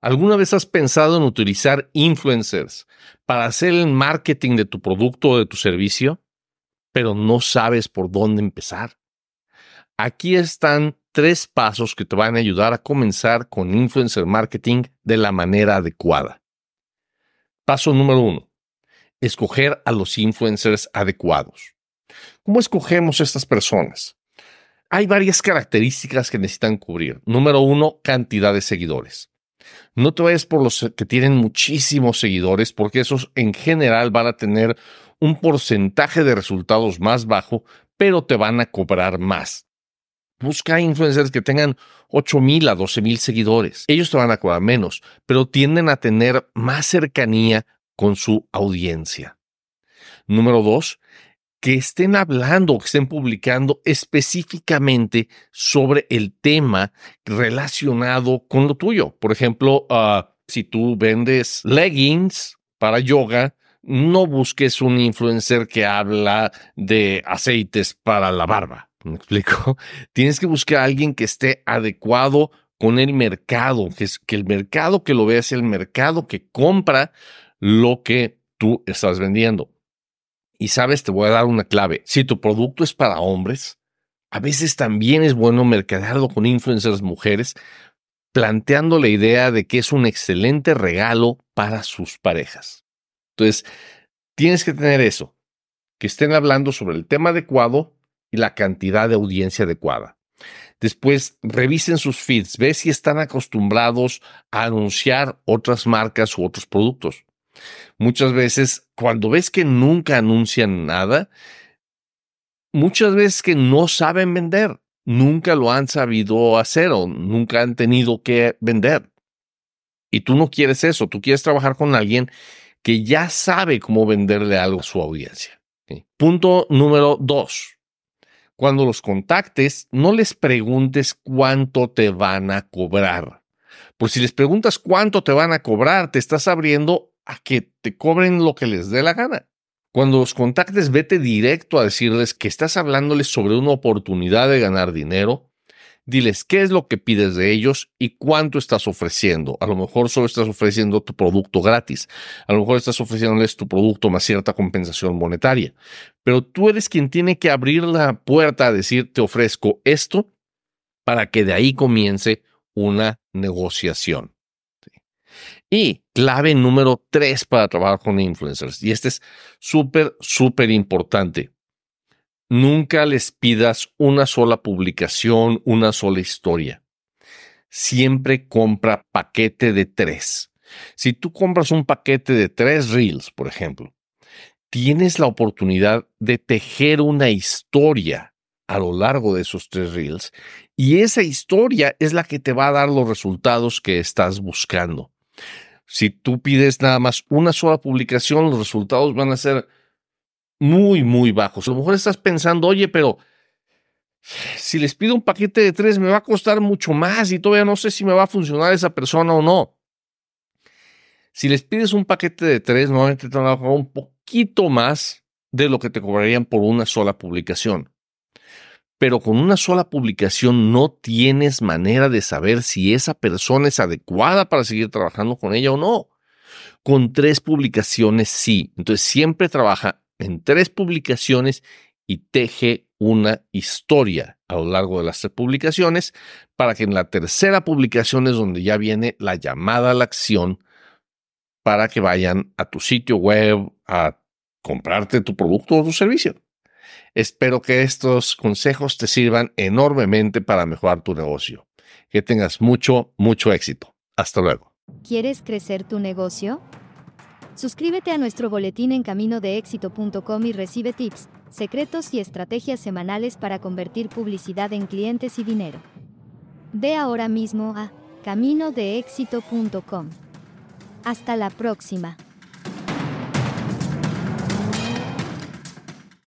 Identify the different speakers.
Speaker 1: ¿Alguna vez has pensado en utilizar influencers para hacer el marketing de tu producto o de tu servicio, pero no sabes por dónde empezar? Aquí están tres pasos que te van a ayudar a comenzar con influencer marketing de la manera adecuada. Paso número uno, escoger a los influencers adecuados. ¿Cómo escogemos estas personas? Hay varias características que necesitan cubrir. Número uno, cantidad de seguidores. No te vayas por los que tienen muchísimos seguidores, porque esos en general van a tener un porcentaje de resultados más bajo, pero te van a cobrar más. Busca influencers que tengan 8 mil a 12 mil seguidores. Ellos te van a cobrar menos, pero tienden a tener más cercanía con su audiencia. Número dos, que estén hablando, que estén publicando específicamente sobre el tema relacionado con lo tuyo. Por ejemplo, ah, si tú vendes leggings para yoga, no busques un influencer que habla de aceites para la barba. ¿Me explico? Tienes que buscar a alguien que esté adecuado con el mercado, que, es, que el mercado que lo vea es el mercado que compra lo que tú estás vendiendo. Y sabes, te voy a dar una clave. Si tu producto es para hombres, a veces también es bueno mercadearlo con influencers mujeres, planteando la idea de que es un excelente regalo para sus parejas. Entonces, tienes que tener eso, que estén hablando sobre el tema adecuado y la cantidad de audiencia adecuada. Después, revisen sus feeds, ve si están acostumbrados a anunciar otras marcas u otros productos. Muchas veces, cuando ves que nunca anuncian nada, muchas veces que no saben vender, nunca lo han sabido hacer o nunca han tenido que vender. Y tú no quieres eso, tú quieres trabajar con alguien que ya sabe cómo venderle algo a su audiencia. Punto número dos. Cuando los contactes, no les preguntes cuánto te van a cobrar. Por si les preguntas cuánto te van a cobrar, te estás abriendo a que te cobren lo que les dé la gana. Cuando los contactes, vete directo a decirles que estás hablándoles sobre una oportunidad de ganar dinero. Diles qué es lo que pides de ellos y cuánto estás ofreciendo. A lo mejor solo estás ofreciendo tu producto gratis. A lo mejor estás ofreciéndoles tu producto más cierta compensación monetaria. Pero tú eres quien tiene que abrir la puerta a decir te ofrezco esto para que de ahí comience una negociación. Y clave número tres para trabajar con influencers, y este es súper, súper importante. Nunca les pidas una sola publicación, una sola historia. Siempre compra paquete de tres. Si tú compras un paquete de tres reels, por ejemplo, tienes la oportunidad de tejer una historia a lo largo de esos tres reels y esa historia es la que te va a dar los resultados que estás buscando. Si tú pides nada más una sola publicación, los resultados van a ser muy, muy bajos. A lo mejor estás pensando, oye, pero si les pido un paquete de tres, me va a costar mucho más y todavía no sé si me va a funcionar esa persona o no. Si les pides un paquete de tres, normalmente te van a cobrar un poquito más de lo que te cobrarían por una sola publicación pero con una sola publicación no tienes manera de saber si esa persona es adecuada para seguir trabajando con ella o no. Con tres publicaciones sí. Entonces siempre trabaja en tres publicaciones y teje una historia a lo largo de las tres publicaciones para que en la tercera publicación es donde ya viene la llamada a la acción para que vayan a tu sitio web a comprarte tu producto o tu servicio. Espero que estos consejos te sirvan enormemente para mejorar tu negocio. Que tengas mucho, mucho éxito. Hasta luego.
Speaker 2: ¿Quieres crecer tu negocio? Suscríbete a nuestro boletín en caminodeéxito.com y recibe tips, secretos y estrategias semanales para convertir publicidad en clientes y dinero. Ve ahora mismo a caminodeéxito.com. Hasta la próxima.